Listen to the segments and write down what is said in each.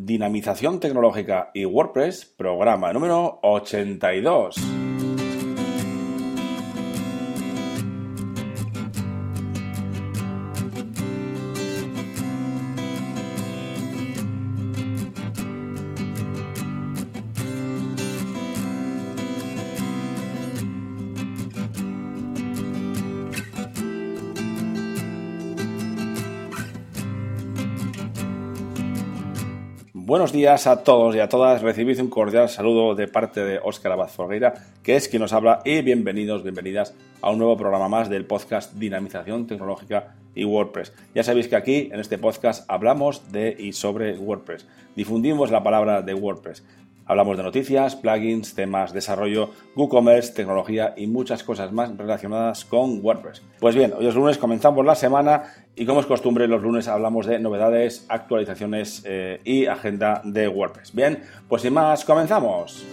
Dinamización Tecnológica y WordPress, programa número 82. Buenos días a todos y a todas. Recibid un cordial saludo de parte de Óscar Abad Forgueira, que es quien nos habla, y bienvenidos, bienvenidas a un nuevo programa más del podcast Dinamización Tecnológica y WordPress. Ya sabéis que aquí, en este podcast, hablamos de y sobre WordPress. Difundimos la palabra de WordPress. Hablamos de noticias, plugins, temas, desarrollo, WooCommerce, tecnología y muchas cosas más relacionadas con WordPress. Pues bien, hoy es lunes, comenzamos la semana y como es costumbre, los lunes hablamos de novedades, actualizaciones eh, y agenda de WordPress. Bien, pues sin más, comenzamos.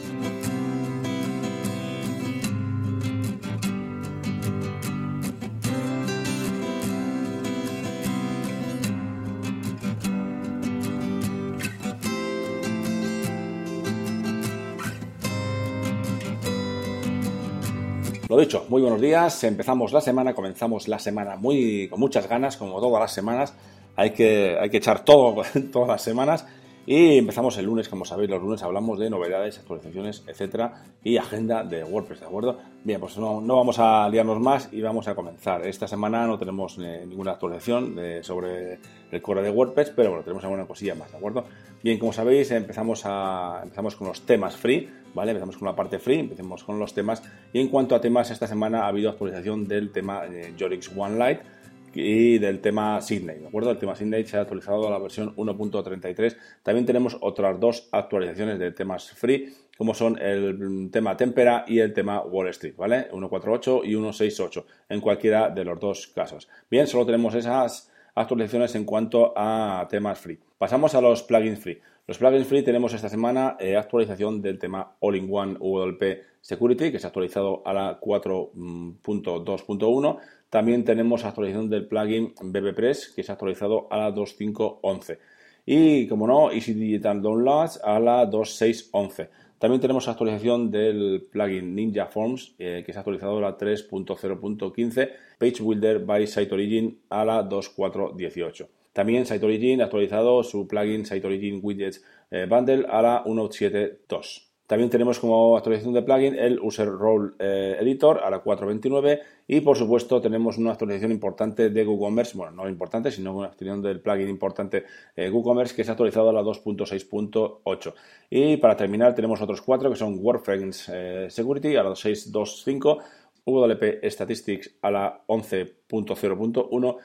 Lo dicho, muy buenos días. Empezamos la semana, comenzamos la semana muy con muchas ganas, como todas las semanas. Hay que, hay que echar todo todas las semanas. Y empezamos el lunes, como sabéis, los lunes hablamos de novedades, actualizaciones, etcétera, y agenda de WordPress, ¿de acuerdo? Bien, pues no, no vamos a liarnos más y vamos a comenzar. Esta semana no tenemos eh, ninguna actualización sobre el core de WordPress, pero bueno, tenemos alguna cosilla más, ¿de acuerdo? Bien, como sabéis, empezamos, a, empezamos con los temas free, ¿vale? Empezamos con la parte free, empecemos con los temas. Y en cuanto a temas, esta semana ha habido actualización del tema eh, Jorix One Lite y del tema Sydney, ¿de acuerdo? El tema Sydney se ha actualizado a la versión 1.33. También tenemos otras dos actualizaciones de temas free, como son el tema Tempera y el tema Wall Street, ¿vale? 1.48 y 1.68, en cualquiera de los dos casos. Bien, solo tenemos esas actualizaciones en cuanto a temas free. Pasamos a los plugins free. Los plugins free tenemos esta semana eh, actualización del tema All-in-One WP Security, que se ha actualizado a la 4.2.1. También tenemos actualización del plugin BBPress, que se ha actualizado a la 2.5.11. Y, como no, Easy Digital Downloads a la 2.6.11. También tenemos actualización del plugin Ninja Forms, eh, que se ha actualizado a la 3.0.15. Page Builder by Site Origin a la 2.4.18. También Site Origin ha actualizado su plugin Site Origin Widgets eh, Bundle a la 1.7.2. También tenemos como actualización de plugin el User Role eh, Editor a la 4.29 y por supuesto tenemos una actualización importante de WooCommerce, bueno, no importante, sino una actualización del plugin importante eh, WooCommerce que se ha actualizado a la 2.6.8. Y para terminar tenemos otros cuatro que son WordFrames Security a la 6.2.5, WP Statistics a la 11.0.1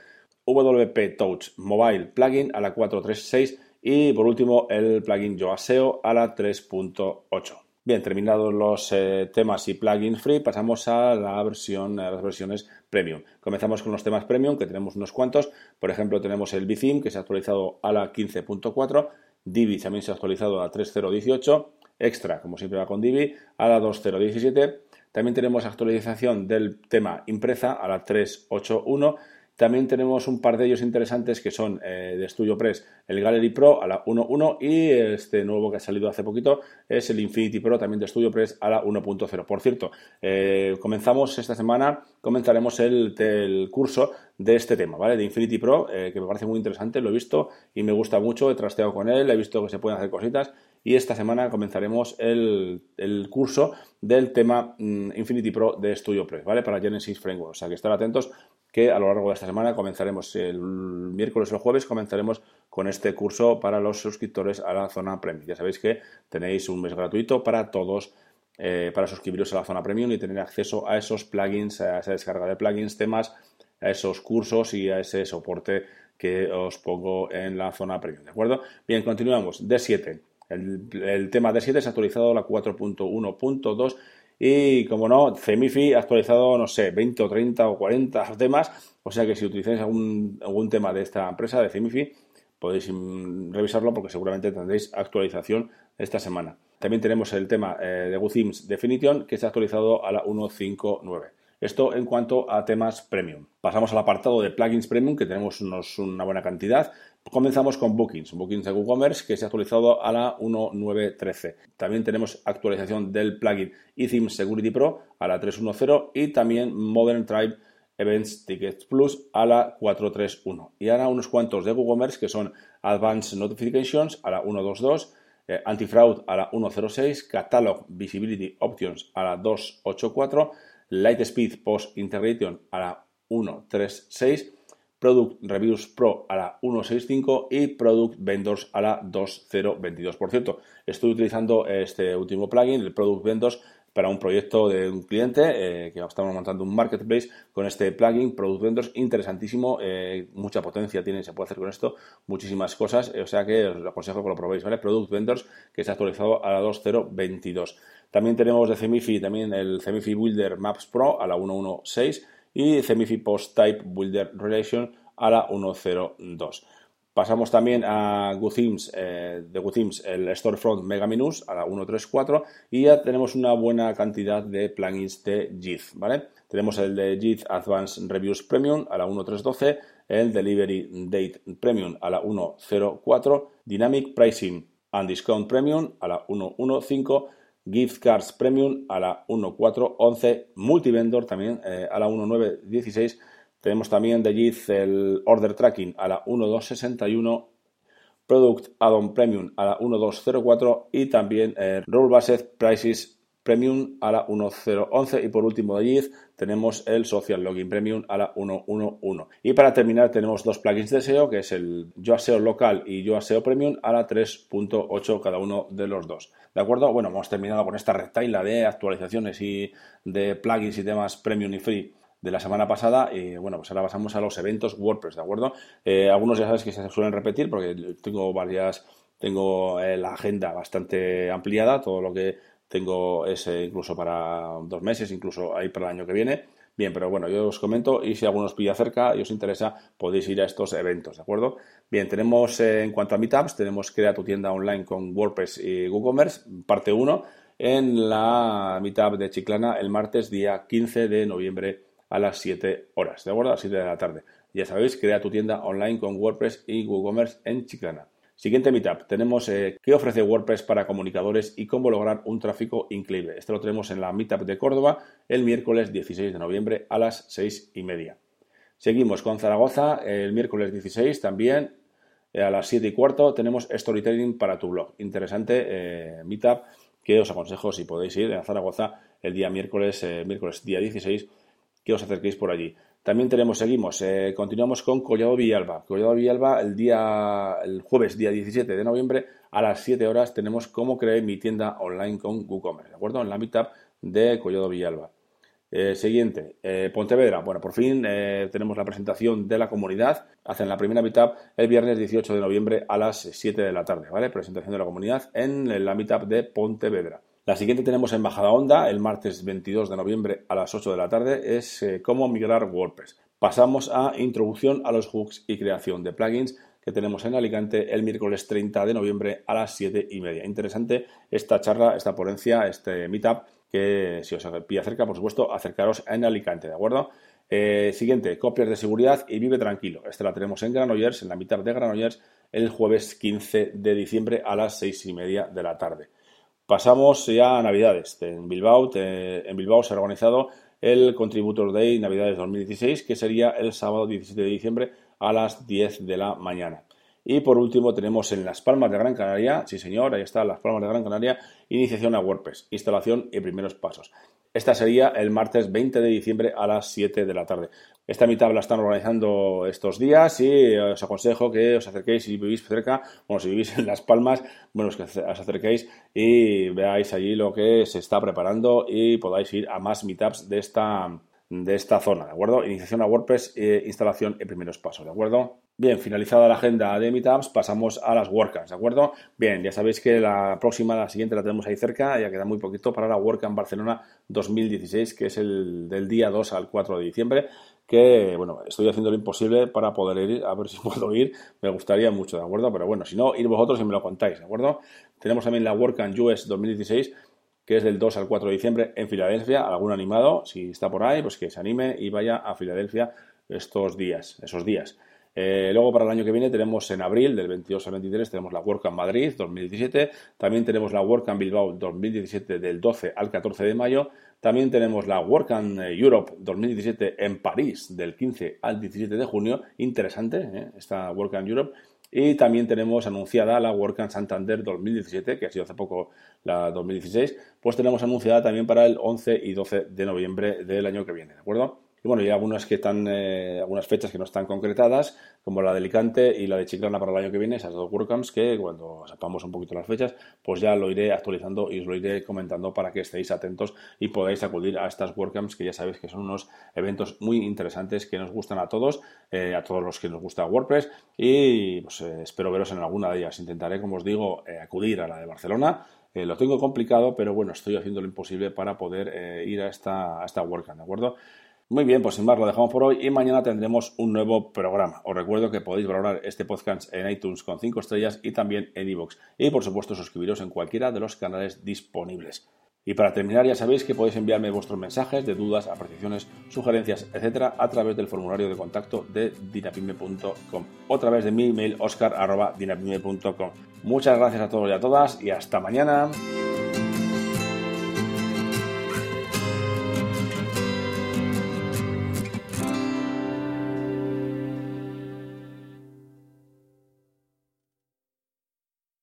WP Touch Mobile Plugin a la 4.3.6 y por último el plugin Yoaseo a la 3.8. Bien, terminados los eh, temas y plugins free, pasamos a la versión, las versiones premium. Comenzamos con los temas premium, que tenemos unos cuantos. Por ejemplo, tenemos el Bithim, que se ha actualizado a la 15.4. Divi también se ha actualizado a la 3.0.18. Extra, como siempre va con Divi, a la 2.0.17. También tenemos actualización del tema impresa a la 3.8.1 también tenemos un par de ellos interesantes que son eh, de StudioPress, el Gallery Pro a la 1.1 y este nuevo que ha salido hace poquito es el Infinity Pro también de StudioPress a la 1.0. Por cierto, eh, comenzamos esta semana, comenzaremos el, curso de este tema, ¿vale? De Infinity Pro, eh, que me parece muy interesante, lo he visto y me gusta mucho, he trasteado con él, he visto que se pueden hacer cositas y esta semana comenzaremos el, curso del tema mm, Infinity Pro de StudioPress, ¿vale? Para Genesis Framework. O sea que estar atentos que a lo largo de esta semana comenzaremos el miércoles o el jueves comenzaremos con este curso para los suscriptores a la zona premium. Ya sabéis que tenéis un mes gratuito para todos eh, para suscribiros a la zona premium y tener acceso a esos plugins, a esa descarga de plugins, temas, a esos cursos y a ese soporte que os pongo en la zona premium. ¿De acuerdo? Bien, continuamos. D7. El, el tema D7 se ha actualizado a la 4.1.2 y como no, Cemifi ha actualizado, no sé, 20 o 30 o 40 temas. O sea que si utilizáis algún, algún tema de esta empresa, de Cemifi, podéis mm, revisarlo porque seguramente tendréis actualización esta semana. También tenemos el tema eh, de WooThemes Definition que ha actualizado a la 1.5.9. Esto en cuanto a temas premium. Pasamos al apartado de plugins premium, que tenemos una buena cantidad. Comenzamos con Bookings, Bookings de WooCommerce que se ha actualizado a la 1.9.13. También tenemos actualización del plugin eTheme Security Pro a la 3.1.0 y también Modern Tribe Events Tickets Plus a la 4.3.1. Y ahora unos cuantos de WooCommerce que son Advanced Notifications a la 1.2.2, eh, Antifraud a la 1.06, Catalog Visibility Options a la 2.8.4, Lightspeed Post Integration a la 1.3.6 Product Reviews Pro a la 1.65 y Product Vendors a la 2.022. Por cierto, estoy utilizando este último plugin, el Product Vendors, para un proyecto de un cliente eh, que estamos montando un marketplace con este plugin Product Vendors interesantísimo eh, mucha potencia tiene se puede hacer con esto muchísimas cosas o sea que os aconsejo que lo probéis vale Product Vendors que ha actualizado a la 2.022 también tenemos de Cemifi también el Cemifi Builder Maps Pro a la 1.16 y Cemifi Post Type Builder Relation a la 1.02. Pasamos también a GoThemes, eh, de GoThemes, el Storefront Mega Menus a la 1.34 y ya tenemos una buena cantidad de plugins de JIT, ¿vale? Tenemos el de JIT Advanced Reviews Premium a la 1.312, el Delivery Date Premium a la 1.04, Dynamic Pricing and Discount Premium a la 1.15 Gift Cards Premium a la 1.4.11, Multivendor también eh, a la 1.9.16. Tenemos también de JIT el Order Tracking a la 1.261, Product Add-on Premium a la 1.204 y también eh, Role Based Prices Premium a la 1.011 y por último de allí tenemos el Social Login Premium a la 1.1.1. Y para terminar tenemos dos plugins de SEO que es el YoaSEO local y YoaSEO Premium a la 3.8 cada uno de los dos. ¿De acuerdo? Bueno, hemos terminado con esta rectaila de actualizaciones y de plugins y temas Premium y Free de la semana pasada y bueno, pues ahora pasamos a los eventos WordPress, ¿de acuerdo? Eh, algunos ya sabes que se suelen repetir porque tengo varias, tengo eh, la agenda bastante ampliada, todo lo que tengo ese incluso para dos meses, incluso ahí para el año que viene. Bien, pero bueno, yo os comento y si alguno os pilla cerca y os interesa, podéis ir a estos eventos, ¿de acuerdo? Bien, tenemos eh, en cuanto a meetups, tenemos Crea tu tienda online con WordPress y WooCommerce, parte 1, en la meetup de Chiclana el martes día 15 de noviembre a las 7 horas, ¿de acuerdo? A las 7 de la tarde. Ya sabéis, crea tu tienda online con WordPress y WooCommerce en Chiclana. Siguiente meetup, tenemos eh, qué ofrece WordPress para comunicadores y cómo lograr un tráfico increíble. Esto lo tenemos en la meetup de Córdoba el miércoles 16 de noviembre a las 6 y media. Seguimos con Zaragoza el miércoles 16 también eh, a las 7 y cuarto tenemos Storytelling para tu blog. Interesante eh, meetup que os aconsejo si podéis ir a Zaragoza el día miércoles, miércoles día 16, os acerquéis por allí. También tenemos, seguimos, eh, continuamos con Collado Villalba. Collado Villalba, el día, el jueves, día 17 de noviembre, a las 7 horas, tenemos cómo crear mi tienda online con WooCommerce, ¿de acuerdo? En la meetup de Collado Villalba. Eh, siguiente, eh, Pontevedra. Bueno, por fin tenemos la presentación de la comunidad. Hacen la primera meetup el viernes 18 de noviembre a las 7 de la tarde, ¿vale? Presentación de la comunidad en la meetup de Pontevedra. La siguiente tenemos en Bajada Onda, el martes 22 de noviembre a las 8 de la tarde, es eh, cómo migrar WordPress. Pasamos a introducción a los hooks y creación de plugins que tenemos en Alicante el miércoles 30 de noviembre a las 7 y media. Interesante esta charla, esta ponencia, este meetup, que si os pilla cerca, por supuesto, acercaros en Alicante, ¿de acuerdo? Eh, siguiente, copias de seguridad y vive tranquilo. Esta la tenemos en Granollers, en la mitad de Granollers, el jueves 15 de diciembre a las 6 y media de la tarde. Pasamos ya a Navidades. En Bilbao, en Bilbao se ha organizado el Contributor Day Navidades 2016, que sería el sábado 17 de diciembre a las 10 de la mañana. Y por último tenemos en Las Palmas de Gran Canaria, sí señor, ahí está, Las Palmas de Gran Canaria, iniciación a WordPress, instalación y primeros pasos. Esta sería el martes 20 de diciembre a las 7 de la tarde. Esta mitad la están organizando estos días y os aconsejo que os acerquéis si vivís cerca, bueno, si vivís en Las Palmas, bueno, que os acerquéis y veáis allí lo que se está preparando y podáis ir a más meetups de esta, de esta zona, ¿de acuerdo? Iniciación a WordPress, e instalación y primeros pasos, ¿de acuerdo? Bien, finalizada la agenda de Meetups, pasamos a las WordCamps, ¿de acuerdo? Bien, ya sabéis que la próxima, la siguiente la tenemos ahí cerca, ya queda muy poquito para la WordCamp Barcelona 2016, que es el del día 2 al 4 de diciembre, que, bueno, estoy haciendo lo imposible para poder ir, a ver si puedo ir, me gustaría mucho, ¿de acuerdo? Pero bueno, si no, ir vosotros y me lo contáis, ¿de acuerdo? Tenemos también la WordCamp US 2016, que es del 2 al 4 de diciembre en Filadelfia, algún animado, si está por ahí, pues que se anime y vaya a Filadelfia estos días, esos días. Eh, luego para el año que viene tenemos en abril, del 22 al 23, tenemos la WordCamp Madrid 2017. También tenemos la WordCamp Bilbao 2017 del 12 al 14 de mayo. También tenemos la WordCamp Europe 2017 en París del 15 al 17 de junio. Interesante ¿eh? esta WordCamp Europe. Y también tenemos anunciada la WordCamp Santander 2017, que ha sido hace poco la 2016. Pues tenemos anunciada también para el 11 y 12 de noviembre del año que viene, ¿de acuerdo? Y bueno, hay algunas que están, eh, algunas fechas que no están concretadas, como la de Alicante y la de Chiclana para el año que viene, esas dos WordCamps que cuando sepamos un poquito las fechas, pues ya lo iré actualizando y os lo iré comentando para que estéis atentos y podáis acudir a estas WordCamps que ya sabéis que son unos eventos muy interesantes que nos gustan a todos, eh, a todos los que nos gusta WordPress y pues, eh, espero veros en alguna de ellas. Intentaré, como os digo, acudir a la de Barcelona. lo tengo complicado, pero bueno, estoy haciendo lo imposible para poder ir a esta, a esta WordCamp, ¿de acuerdo? Muy bien, pues sin más lo dejamos por hoy y mañana tendremos un nuevo programa. Os recuerdo que podéis valorar este podcast en iTunes con 5 estrellas y también en iVoox. Y por supuesto suscribiros en cualquiera de los canales disponibles. Y para terminar ya sabéis que podéis enviarme vuestros mensajes de dudas, apreciaciones, sugerencias, etcétera, a través del formulario de contacto de dinapime.com o a través de mi email oscar.dinapime.com. Muchas gracias a todos y a todas y hasta mañana.